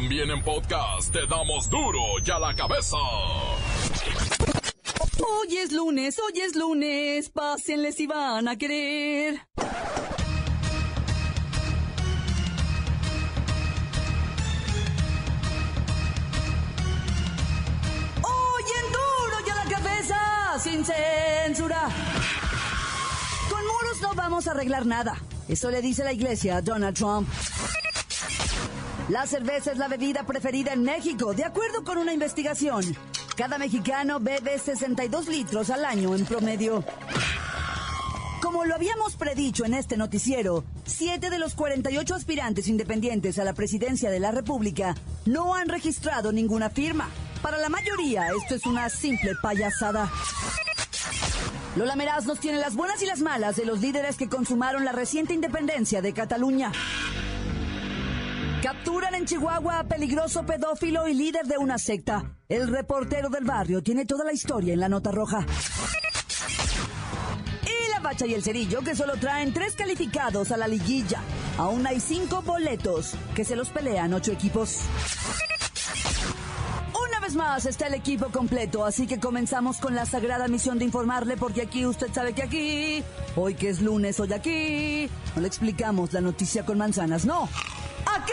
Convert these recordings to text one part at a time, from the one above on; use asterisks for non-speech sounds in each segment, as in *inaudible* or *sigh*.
También en podcast te damos duro y a la cabeza. Hoy es lunes, hoy es lunes, pásenle si van a querer. Hoy en duro y a la cabeza, sin censura. Con muros no vamos a arreglar nada. Eso le dice la iglesia a Donald Trump. La cerveza es la bebida preferida en México, de acuerdo con una investigación. Cada mexicano bebe 62 litros al año en promedio. Como lo habíamos predicho en este noticiero, siete de los 48 aspirantes independientes a la presidencia de la República no han registrado ninguna firma. Para la mayoría, esto es una simple payasada. Lola Meraz nos tiene las buenas y las malas de los líderes que consumaron la reciente independencia de Cataluña. Capturan en Chihuahua a peligroso pedófilo y líder de una secta. El reportero del barrio tiene toda la historia en la nota roja. Y la bacha y el cerillo que solo traen tres calificados a la liguilla. Aún hay cinco boletos que se los pelean ocho equipos. Una vez más está el equipo completo, así que comenzamos con la sagrada misión de informarle, porque aquí usted sabe que aquí, hoy que es lunes, hoy aquí, no le explicamos la noticia con manzanas, no. Aquí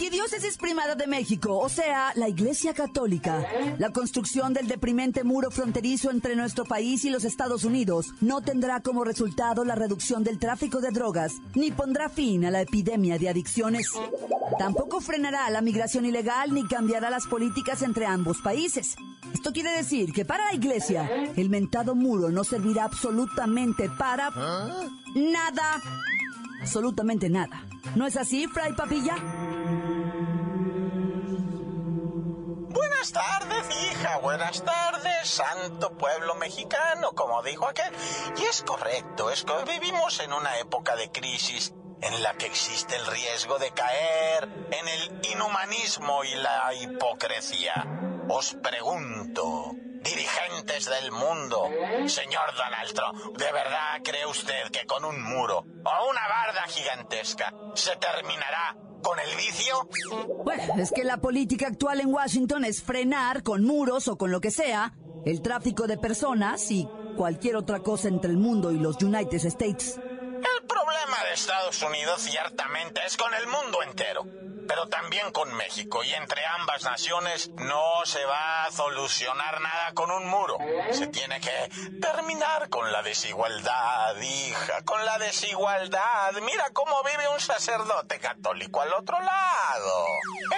Arquidiócesis Primada de México, o sea, la Iglesia Católica, la construcción del deprimente muro fronterizo entre nuestro país y los Estados Unidos no tendrá como resultado la reducción del tráfico de drogas, ni pondrá fin a la epidemia de adicciones. Tampoco frenará la migración ilegal ni cambiará las políticas entre ambos países. Esto quiere decir que para la Iglesia, el mentado muro no servirá absolutamente para nada. Absolutamente nada. ¿No es así, Fray Papilla? Buenas tardes, hija. Buenas tardes, santo pueblo mexicano, como dijo aquel. Y es correcto, es que vivimos en una época de crisis en la que existe el riesgo de caer en el inhumanismo y la hipocresía. Os pregunto, dirigentes del mundo, señor Donald Trump, ¿de verdad cree usted que con un muro o una barda gigantesca se terminará con el vicio? Bueno, es que la política actual en Washington es frenar con muros o con lo que sea el tráfico de personas y cualquier otra cosa entre el mundo y los United States. El problema de Estados Unidos ciertamente es con el mundo entero, pero también con México y entre ambas naciones no se va a solucionar nada con un muro. Se tiene que terminar con la desigualdad, hija, con la desigualdad. Mira cómo vive un sacerdote católico al otro lado,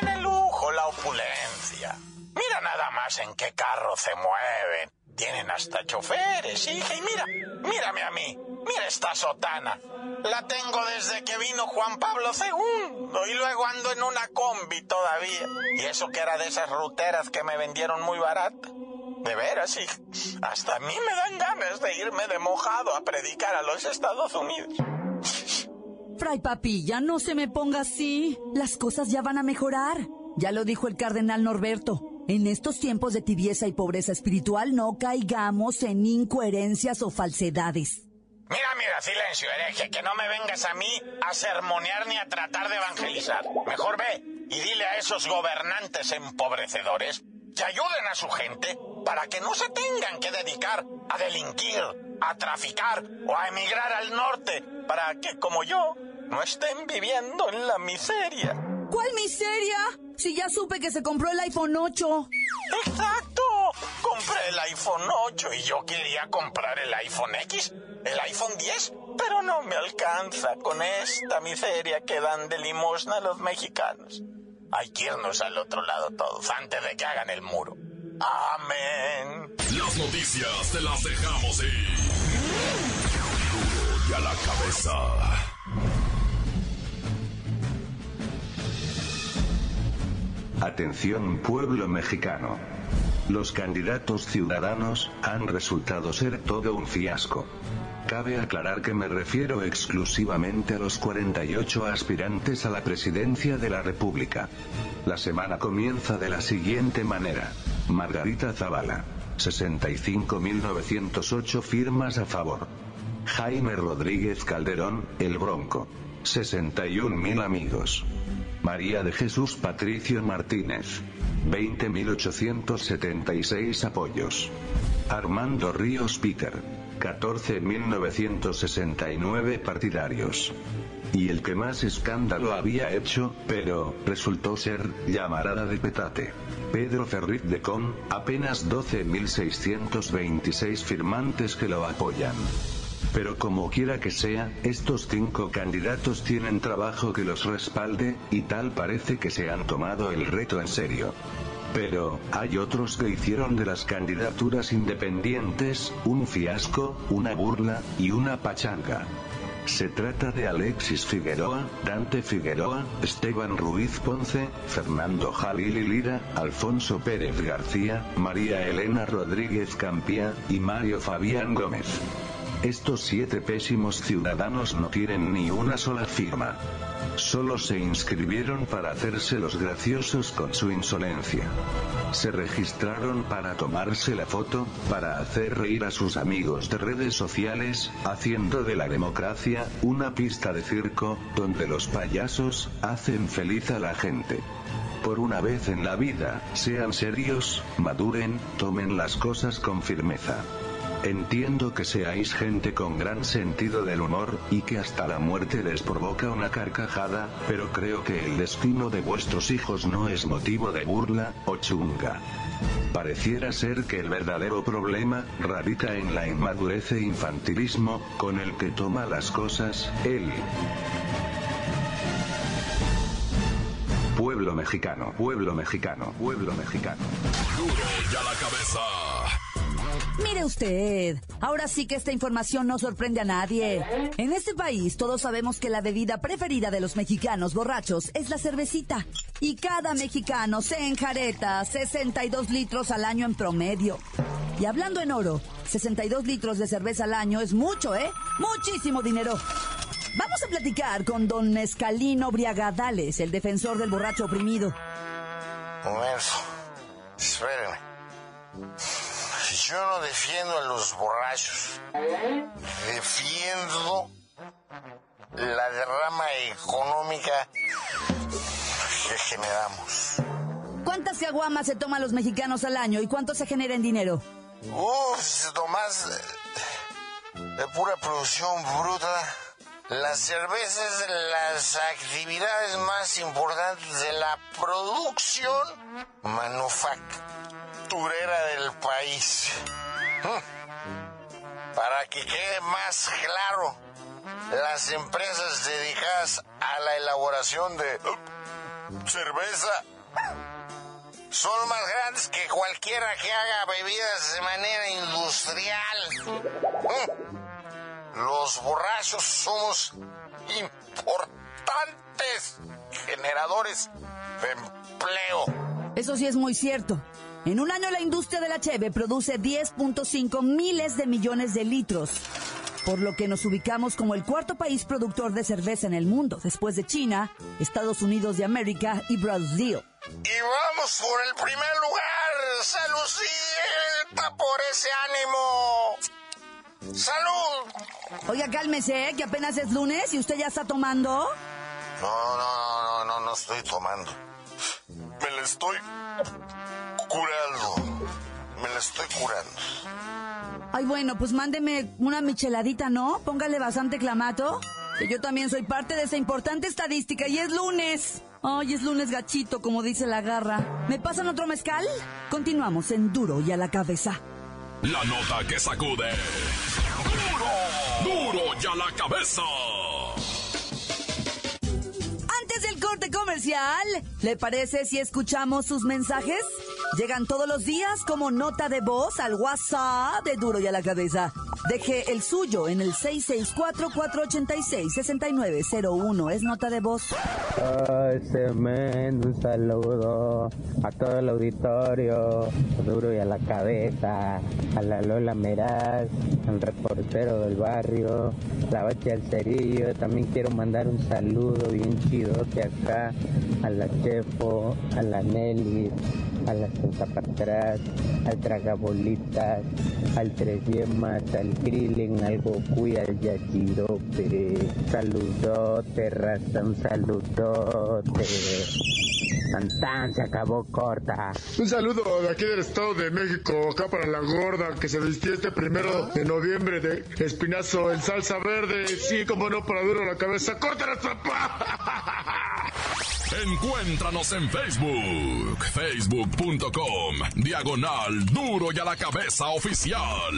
en el lujo, la opulencia. Mira nada más en qué carro se mueven. Tienen hasta choferes, hija, y mira, mírame a mí, mira esta sotana. La tengo desde que vino Juan Pablo II y luego ando en una combi todavía. Y eso que era de esas ruteras que me vendieron muy barata. De veras, hija, hasta a mí me dan ganas de irme de mojado a predicar a los Estados Unidos. Fray Papilla, no se me ponga así. Las cosas ya van a mejorar. Ya lo dijo el cardenal Norberto. En estos tiempos de tibieza y pobreza espiritual no caigamos en incoherencias o falsedades. Mira, mira, silencio, hereje, que no me vengas a mí a sermonear ni a tratar de evangelizar. Mejor ve y dile a esos gobernantes empobrecedores que ayuden a su gente para que no se tengan que dedicar a delinquir, a traficar o a emigrar al norte, para que, como yo, no estén viviendo en la miseria. ¿Cuál miseria? Si ya supe que se compró el iPhone 8. Exacto. Compré el iPhone 8 y yo quería comprar el iPhone X, el iPhone 10, pero no me alcanza con esta miseria que dan de limosna los mexicanos. Hay que irnos al otro lado todos antes de que hagan el muro. Amén. Las noticias te las dejamos ir. Duro y a la cabeza. Atención pueblo mexicano. Los candidatos ciudadanos han resultado ser todo un fiasco. Cabe aclarar que me refiero exclusivamente a los 48 aspirantes a la presidencia de la República. La semana comienza de la siguiente manera. Margarita Zavala. 65.908 firmas a favor. Jaime Rodríguez Calderón, El Bronco. 61.000 amigos. María de Jesús Patricio Martínez. 20.876 apoyos. Armando Ríos Peter. 14.969 partidarios. Y el que más escándalo había hecho, pero, resultó ser, llamarada de petate. Pedro Ferrit de Con, apenas 12.626 firmantes que lo apoyan. Pero como quiera que sea, estos cinco candidatos tienen trabajo que los respalde, y tal parece que se han tomado el reto en serio. Pero, hay otros que hicieron de las candidaturas independientes, un fiasco, una burla, y una pachanga. Se trata de Alexis Figueroa, Dante Figueroa, Esteban Ruiz Ponce, Fernando Jalil y Lira, Alfonso Pérez García, María Elena Rodríguez Campía, y Mario Fabián Gómez. Estos siete pésimos ciudadanos no tienen ni una sola firma. Solo se inscribieron para hacerse los graciosos con su insolencia. Se registraron para tomarse la foto, para hacer reír a sus amigos de redes sociales, haciendo de la democracia una pista de circo, donde los payasos hacen feliz a la gente. Por una vez en la vida, sean serios, maduren, tomen las cosas con firmeza. Entiendo que seáis gente con gran sentido del humor, y que hasta la muerte les provoca una carcajada, pero creo que el destino de vuestros hijos no es motivo de burla, o chunga. Pareciera ser que el verdadero problema, radica en la inmadurez e infantilismo, con el que toma las cosas, él. Pueblo mexicano, pueblo mexicano, pueblo mexicano. Duro ya la cabeza. Mire usted, ahora sí que esta información no sorprende a nadie. En este país todos sabemos que la bebida preferida de los mexicanos borrachos es la cervecita. Y cada mexicano se enjareta 62 litros al año en promedio. Y hablando en oro, 62 litros de cerveza al año es mucho, ¿eh? Muchísimo dinero. Vamos a platicar con don Escalino Briagadales, el defensor del borracho oprimido. Momento. Yo no defiendo a los borrachos. Defiendo la derrama económica que generamos. ¿Cuántas caguamas se toman los mexicanos al año y cuánto se genera en dinero? Uf, nomás de, de pura producción bruta. La cerveza es de las actividades más importantes de la producción del país. Para que quede más claro, las empresas dedicadas a la elaboración de cerveza son más grandes que cualquiera que haga bebidas de manera industrial. Los borrachos somos importantes generadores de empleo. Eso sí es muy cierto. En un año la industria de la cheve produce 10.5 miles de millones de litros, por lo que nos ubicamos como el cuarto país productor de cerveza en el mundo, después de China, Estados Unidos de América y Brasil. Y vamos por el primer lugar, saludita por ese ánimo. ¡Salud! Oiga, cálmese, que apenas es lunes y usted ya está tomando. No, no, no, no, no estoy tomando. Me la estoy curando. Me la estoy curando. Ay, bueno, pues mándeme una micheladita, ¿no? Póngale bastante clamato. Que yo también soy parte de esa importante estadística y es lunes. Ay, es lunes gachito, como dice la garra. ¿Me pasan otro mezcal? Continuamos en Duro y a la cabeza. La nota que sacude. ¡Duro! ¡Duro ya la cabeza! Antes del corte comercial, ¿le parece si escuchamos sus mensajes? Llegan todos los días como nota de voz al WhatsApp de Duro y a la Cabeza. Deje el suyo en el 664-486-6901. Es nota de voz. un saludo a todo el auditorio, Duro y a la Cabeza, a la Lola Meraz, al reportero del barrio, la Bache al Cerillo. También quiero mandar un saludo bien chido que acá a la Chefo, a la Nelly, a la Zapatras, al Tragabolitas, al Tres Yemas, al Krillin, al Goku y al Yachirope. Saludote, raza, un saludote. Tan, se acabó corta. Un saludo de aquí del Estado de México, acá para la gorda que se vistió este primero de noviembre de espinazo en salsa verde. Sí, como no, para duro la cabeza. ¡Corta la trapa! Encuéntranos en Facebook, facebook.com, diagonal duro y a la cabeza oficial.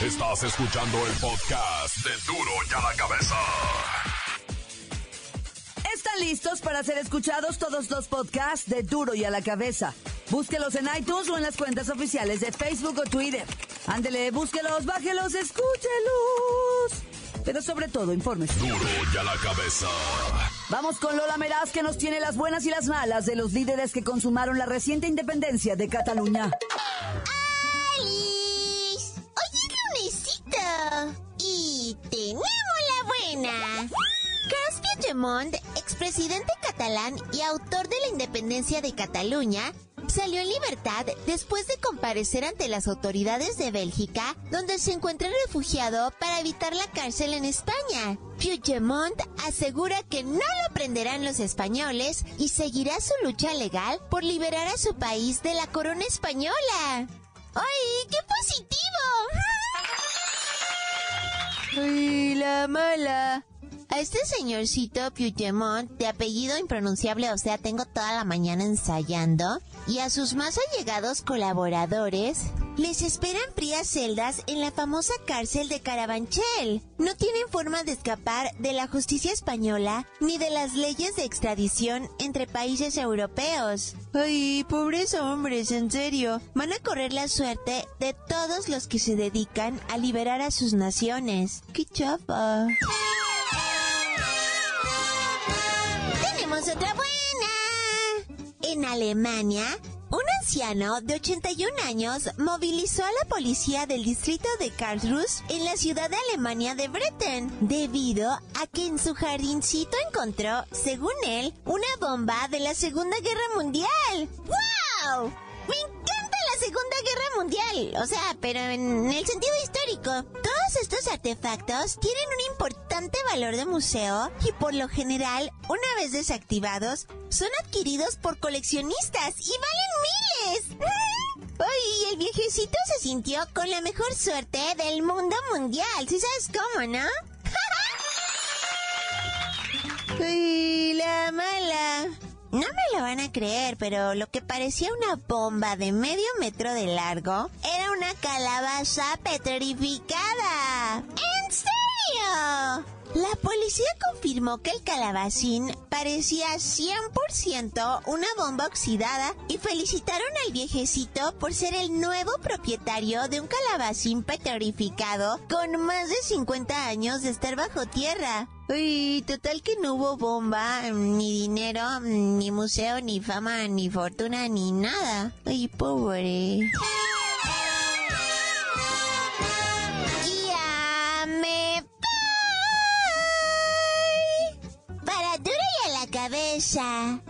Estás escuchando el podcast de duro y a la cabeza. ¿Están listos para ser escuchados todos los podcasts de duro y a la cabeza? Búsquelos en iTunes o en las cuentas oficiales de Facebook o Twitter. Ándele, búsquelos, bájelos, escúchelos. Pero sobre todo, informes. Duro y a la cabeza. Vamos con Lola Meraz que nos tiene las buenas y las malas de los líderes que consumaron la reciente independencia de Cataluña. ¡Alice! Oye, lunesito. Y tenemos la buena. Carles Puigdemont, expresidente catalán y autor de la independencia de Cataluña, salió en libertad después de comparecer ante las autoridades de Bélgica, donde se encuentra refugiado para evitar la cárcel en España. Puigdemont asegura que no lo prenderán los españoles y seguirá su lucha legal por liberar a su país de la corona española. ¡Ay, qué positivo! ¡Ay, la mala! A este señorcito Puigdemont, de apellido impronunciable, o sea, tengo toda la mañana ensayando, y a sus más allegados colaboradores, les esperan frías celdas en la famosa cárcel de Carabanchel. No tienen forma de escapar de la justicia española ni de las leyes de extradición entre países europeos. Ay, pobres hombres, en serio. Van a correr la suerte de todos los que se dedican a liberar a sus naciones. ¡Qué chafa! Otra buena. En Alemania, un anciano de 81 años movilizó a la policía del distrito de Karlsruhe en la ciudad de Alemania de Bretten, debido a que en su jardincito encontró, según él, una bomba de la Segunda Guerra Mundial. ¡Wow! ¡Me Segunda Guerra Mundial! O sea, pero en el sentido histórico. Todos estos artefactos tienen un importante valor de museo y por lo general, una vez desactivados, son adquiridos por coleccionistas y valen miles. *laughs* ¡Ay! El viejecito se sintió con la mejor suerte del mundo mundial. ¿Sí sabes cómo, no? *laughs* ¡Ay, van a creer, pero lo que parecía una bomba de medio metro de largo era una calabaza petrificada. ¿En serio? La policía confirmó que el calabacín parecía 100% una bomba oxidada y felicitaron al viejecito por ser el nuevo propietario de un calabacín petrificado con más de 50 años de estar bajo tierra. Uy, total que no hubo bomba, ni dinero, ni museo, ni fama, ni fortuna, ni nada. Ay, pobre. Ya me Para duro y a la cabeza.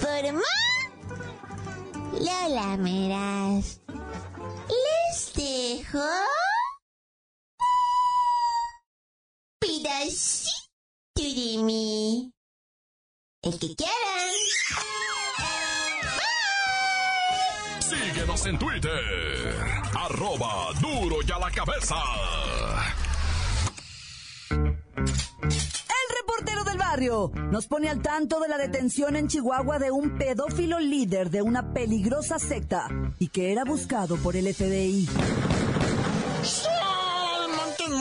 Informó Lola Meras. Les dejo... El que quieran. Síguenos en Twitter. Arroba duro y a la cabeza. El reportero del barrio nos pone al tanto de la detención en Chihuahua de un pedófilo líder de una peligrosa secta y que era buscado por el FBI.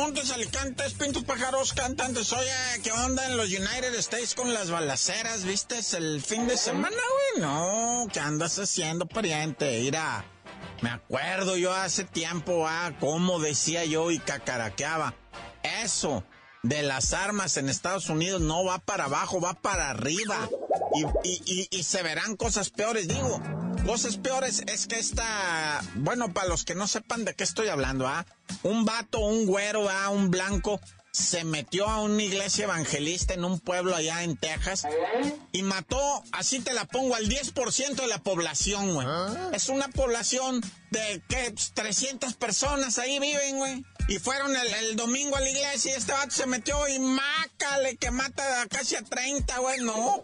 Montes, Alicantes, Pintos, Pájaros, Cantantes. Oye, ¿qué onda en los United States con las balaceras? ¿Viste el fin de semana, güey? No, ¿qué andas haciendo, pariente? Mira, me acuerdo yo hace tiempo, ah, cómo decía yo y cacaraqueaba. Eso de las armas en Estados Unidos no va para abajo, va para arriba. Y, se verán cosas peores, digo. Cosas peores es que esta, bueno, para los que no sepan de qué estoy hablando, ¿ah? Un vato, un güero, ¿ah? Un blanco, se metió a una iglesia evangelista en un pueblo allá en Texas y mató, así te la pongo, al 10% de la población, güey. ¿Ah? Es una población de, ¿qué? 300 personas ahí viven, güey. Y fueron el, domingo a la iglesia y este vato se metió y mácale que mata casi a 30, güey. No,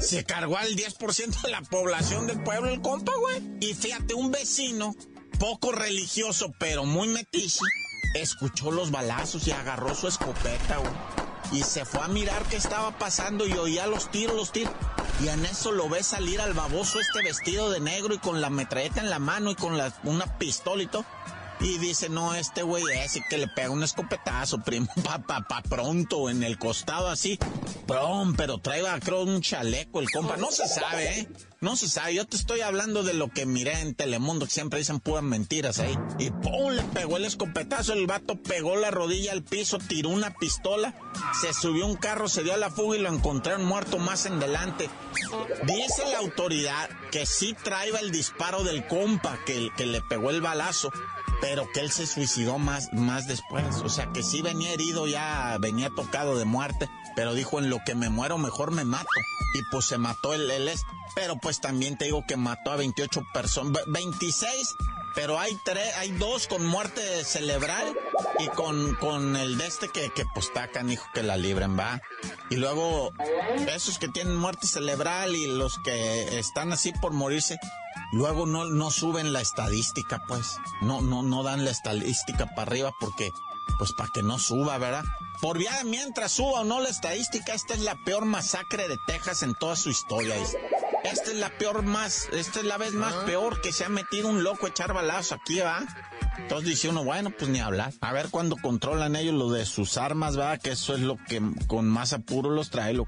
se cargó al 10% de la población del pueblo el compa, güey. Y fíjate, un vecino, poco religioso, pero muy metiche, escuchó los balazos y agarró su escopeta, güey. Y se fue a mirar qué estaba pasando y oía los tiros, los tiros. Y en eso lo ve salir al baboso este vestido de negro y con la metralleta en la mano y con una pistola y todo. Y dice, no, este güey ese que le pega un escopetazo, primo, *laughs* pa, pa, pa, pronto, en el costado así. Prom, pero traiga, creo, un chaleco el compa. No se sabe, ¿eh? No se sabe. Yo te estoy hablando de lo que miré en Telemundo, que siempre dicen puras mentiras ahí. Y pum, le pegó el escopetazo. El vato pegó la rodilla al piso, tiró una pistola, se subió un carro, se dio a la fuga y lo encontraron muerto más en delante. Dice la autoridad que sí traía el disparo del compa que le pegó el balazo pero que él se suicidó más, más después. O sea, que sí venía herido, ya venía tocado de muerte, pero dijo, en lo que me muero, mejor me mato. Y pues se mató él, él es, pero pues también te digo que mató a 28 personas, 26 pero hay tres, hay dos con muerte cerebral y con, con el de este que, que pues tacan, hijo, que la libren, va. Y luego, esos que tienen muerte cerebral y los que están así por morirse, luego no, no suben la estadística, pues. No, no, no dan la estadística para arriba porque, pues para que no suba, ¿verdad? Por vía mientras suba o no la estadística, esta es la peor masacre de Texas en toda su historia. Esta es la peor más, esta es la vez más peor que se ha metido un loco a echar balazos aquí, ¿va? Entonces dice uno, bueno, pues ni hablar. A ver cuándo controlan ellos lo de sus armas, ¿va? Que eso es lo que con más apuro los trae. Lo...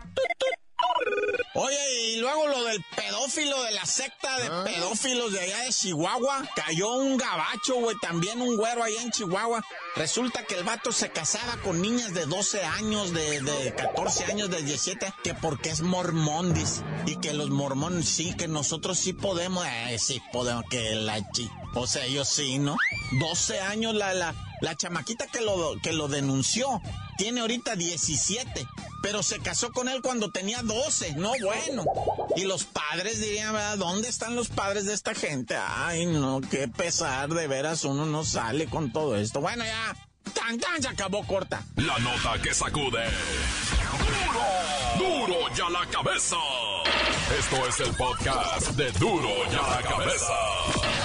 Oye, luego lo del pedófilo de la secta de ah. pedófilos de allá de Chihuahua. Cayó un gabacho, güey, también un güero allá en Chihuahua. Resulta que el vato se casaba con niñas de 12 años, de, de 14 años, de 17, que porque es mormón, dice. Y que los mormones sí, que nosotros sí podemos, eh, sí podemos, que la chi. O sea, ellos sí, ¿no? 12 años la, la, la chamaquita que lo, que lo denunció tiene ahorita 17, pero se casó con él cuando tenía 12, no bueno. Y los padres dirían, ¿verdad? ¿Dónde están los padres de esta gente? Ay, no, qué pesar, de veras uno no sale con todo esto. Bueno, ya, tan tan, se acabó corta. La nota que sacude. Duro, duro ya la cabeza. Esto es el podcast de Duro ya la cabeza.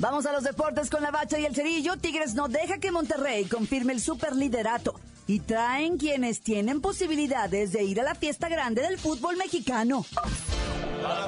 Vamos a los deportes con la bacha y el cerillo. Tigres no deja que Monterrey confirme el superliderato. Y traen quienes tienen posibilidades de ir a la fiesta grande del fútbol mexicano. ¡La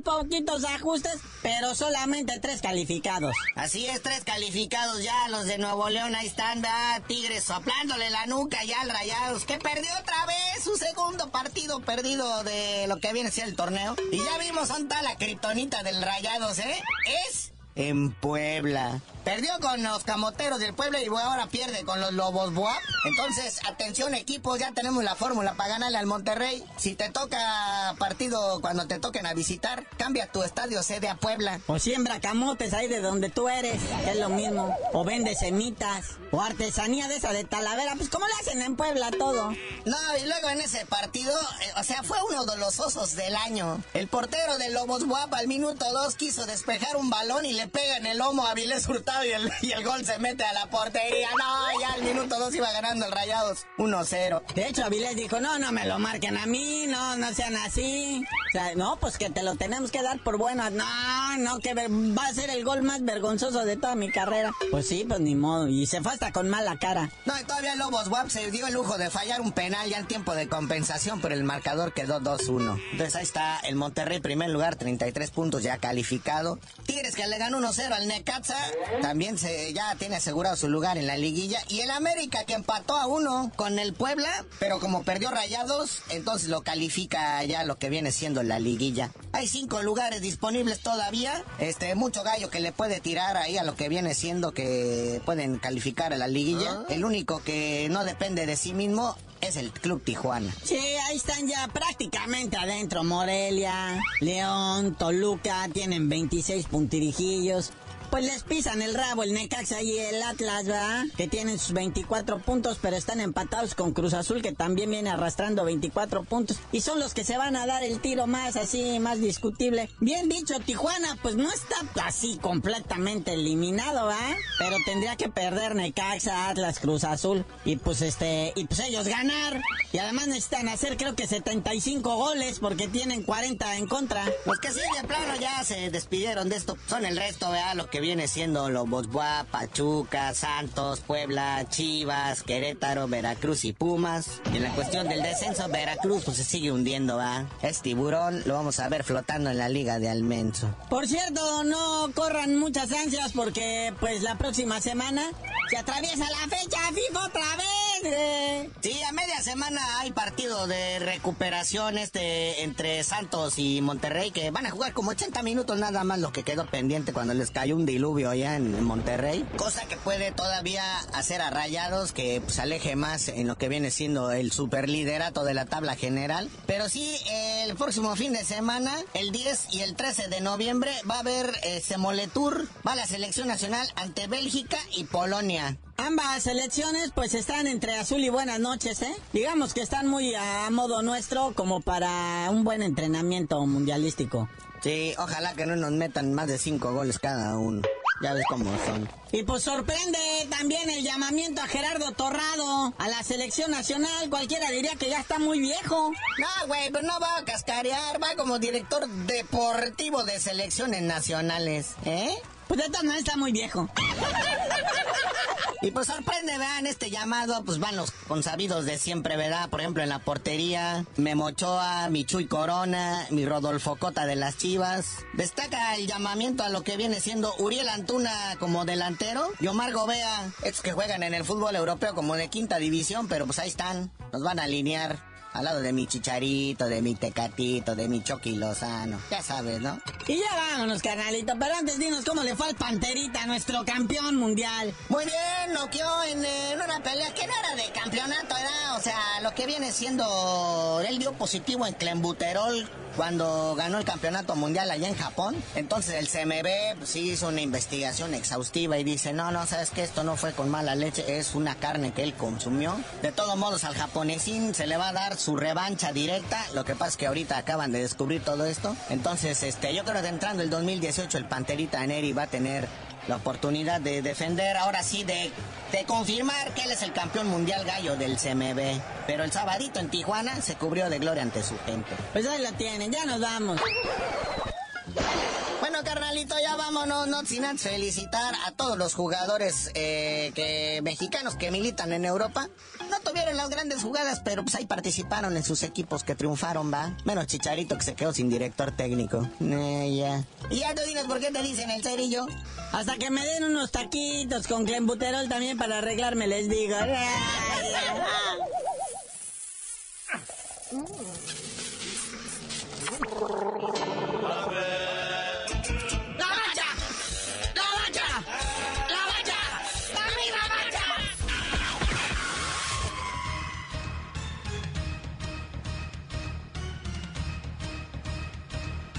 poquitos ajustes pero solamente tres calificados. Así es, tres calificados ya. Los de Nuevo León, ahí están, ¿verdad? Tigres soplándole la nuca ya al Rayados, que perdió otra vez su segundo partido perdido de lo que viene a ser el torneo. Y ya vimos dónde está la criptonita del Rayados, ¿eh? Es en Puebla. Perdió con los camoteros del pueblo y ahora pierde con los lobos Boab. Entonces, atención equipos, ya tenemos la fórmula para ganarle al Monterrey. Si te toca partido cuando te toquen a visitar, cambia tu estadio sede a Puebla. O siembra camotes ahí de donde tú eres, es lo mismo. O vende semitas. O artesanía de esa de Talavera, pues como le hacen en Puebla todo. No, y luego en ese partido, eh, o sea, fue uno de los osos del año. El portero de Lobos Boab al minuto dos quiso despejar un balón y le pega en el lomo a Vilés Hurtado *laughs* y el, gol se mete a la portería. No, ya al minuto dos iba ganando el Rayados 1-0. De hecho, Avilés dijo, no, no me lo marquen a mí, no, no sean así. O sea, no, pues que te lo tenemos que dar por bueno. No, no, que va a ser el gol más vergonzoso de toda mi carrera. Pues sí, pues ni modo. Y se fue hasta con mala cara. No, y todavía Lobos WAP se dio el lujo de fallar un penal ya en tiempo de compensación, pero el marcador quedó 2-1. Entonces ahí está el Monterrey, primer lugar, 33 puntos ya calificado. Tigres que le ganó 1-0 al Necaxa, también se ya tiene asegurado su lugar en la liguilla. Y el América que empató a uno con el Puebla, pero como perdió rayados, entonces lo califica ya lo que viene siendo la liguilla. Hay cinco lugares disponibles todavía. Este, mucho gallo que le puede tirar ahí a lo que viene siendo que pueden calificar a la liguilla. El único que no depende de sí mismo es el Club Tijuana. Sí, ahí están ya prácticamente adentro. Morelia, León, Toluca, tienen 26 puntirijillos. Pues les pisan el rabo el Necaxa y el Atlas, ¿verdad? Que tienen sus 24 puntos, pero están empatados con Cruz Azul, que también viene arrastrando 24 puntos. Y son los que se van a dar el tiro más así, más discutible. Bien dicho, Tijuana, pues no está así completamente eliminado, ¿verdad? Pero tendría que perder Necaxa, Atlas, Cruz Azul. Y pues este, y pues ellos ganar. Y además necesitan hacer creo que 75 goles porque tienen 40 en contra. Los que sí de plano ya se despidieron de esto son el resto, ¿verdad? Lo que viene siendo los Bosboa, Pachuca, Santos, Puebla, Chivas, Querétaro, Veracruz y Pumas. En la cuestión del descenso, Veracruz pues se sigue hundiendo, ¿va? Es tiburón, lo vamos a ver flotando en la liga de Almenso. Por cierto, no corran muchas ansias porque pues la próxima semana se atraviesa la fecha FIFA otra vez. Sí, a media semana hay partido de recuperación este entre Santos y Monterrey que van a jugar como 80 minutos nada más lo que quedó pendiente cuando les cayó un diluvio allá en, Monterrey. Cosa que puede todavía hacer a Rayados que pues, aleje más en lo que viene siendo el superliderato de la tabla general. Pero sí, el próximo fin de semana, el 10 y el 13 de noviembre, va a haber eh, Semoletour, va la selección nacional ante Bélgica y Polonia. Ambas selecciones pues están entre azul y buenas noches, ¿eh? Digamos que están muy a modo nuestro como para un buen entrenamiento mundialístico. Sí, ojalá que no nos metan más de cinco goles cada uno. Ya ves cómo son. Y pues sorprende también el llamamiento a Gerardo Torrado a la selección nacional. Cualquiera diría que ya está muy viejo. No, güey, pero no va a cascarear, va como director deportivo de selecciones nacionales, ¿eh? Pues todas maneras está muy viejo. Y pues sorprende, vean, este llamado, pues van los consabidos de siempre, ¿verdad? Por ejemplo, en la portería, Memo Ochoa, mi Chuy Corona, mi Rodolfo Cota de las Chivas. Destaca el llamamiento a lo que viene siendo Uriel Antuna como delantero y Omar Gobea, estos que juegan en el fútbol europeo como de quinta división, pero pues ahí están, nos van a alinear. Al lado de mi chicharito, de mi tecatito, de mi Chucky Lozano. Ya sabes, ¿no? Y ya vámonos, carnalito. Pero antes dinos cómo le fue al Panterita, nuestro campeón mundial. Muy bien, noqueó en, eh, en una pelea que no era de campeonato, era, o sea, lo que viene siendo, él dio positivo en clenbuterol cuando ganó el campeonato mundial allá en Japón. Entonces el CMB pues, sí hizo una investigación exhaustiva y dice, no, no, sabes que esto no fue con mala leche, es una carne que él consumió. De todos modos, al japonesín se le va a dar su revancha directa. Lo que pasa es que ahorita acaban de descubrir todo esto. Entonces, este, yo creo que entrando el 2018 el Panterita Neri va a tener la oportunidad de defender, ahora sí, de, de confirmar que él es el campeón mundial gallo del CMB. Pero el sabadito en Tijuana se cubrió de gloria ante su gente. Pues ahí lo tienen, ya nos vamos. Bueno, carnalito, ya vámonos, no sin antes felicitar a todos los jugadores eh, que mexicanos que militan en Europa. No tuvieron las grandes jugadas, pero pues ahí participaron en sus equipos que triunfaron, va. Menos Chicharito que se quedó sin director técnico. Eh, ya. Y ya tú dinos por qué te dicen el cerillo. Hasta que me den unos taquitos con clenbuterol también para arreglarme, les digo. *laughs*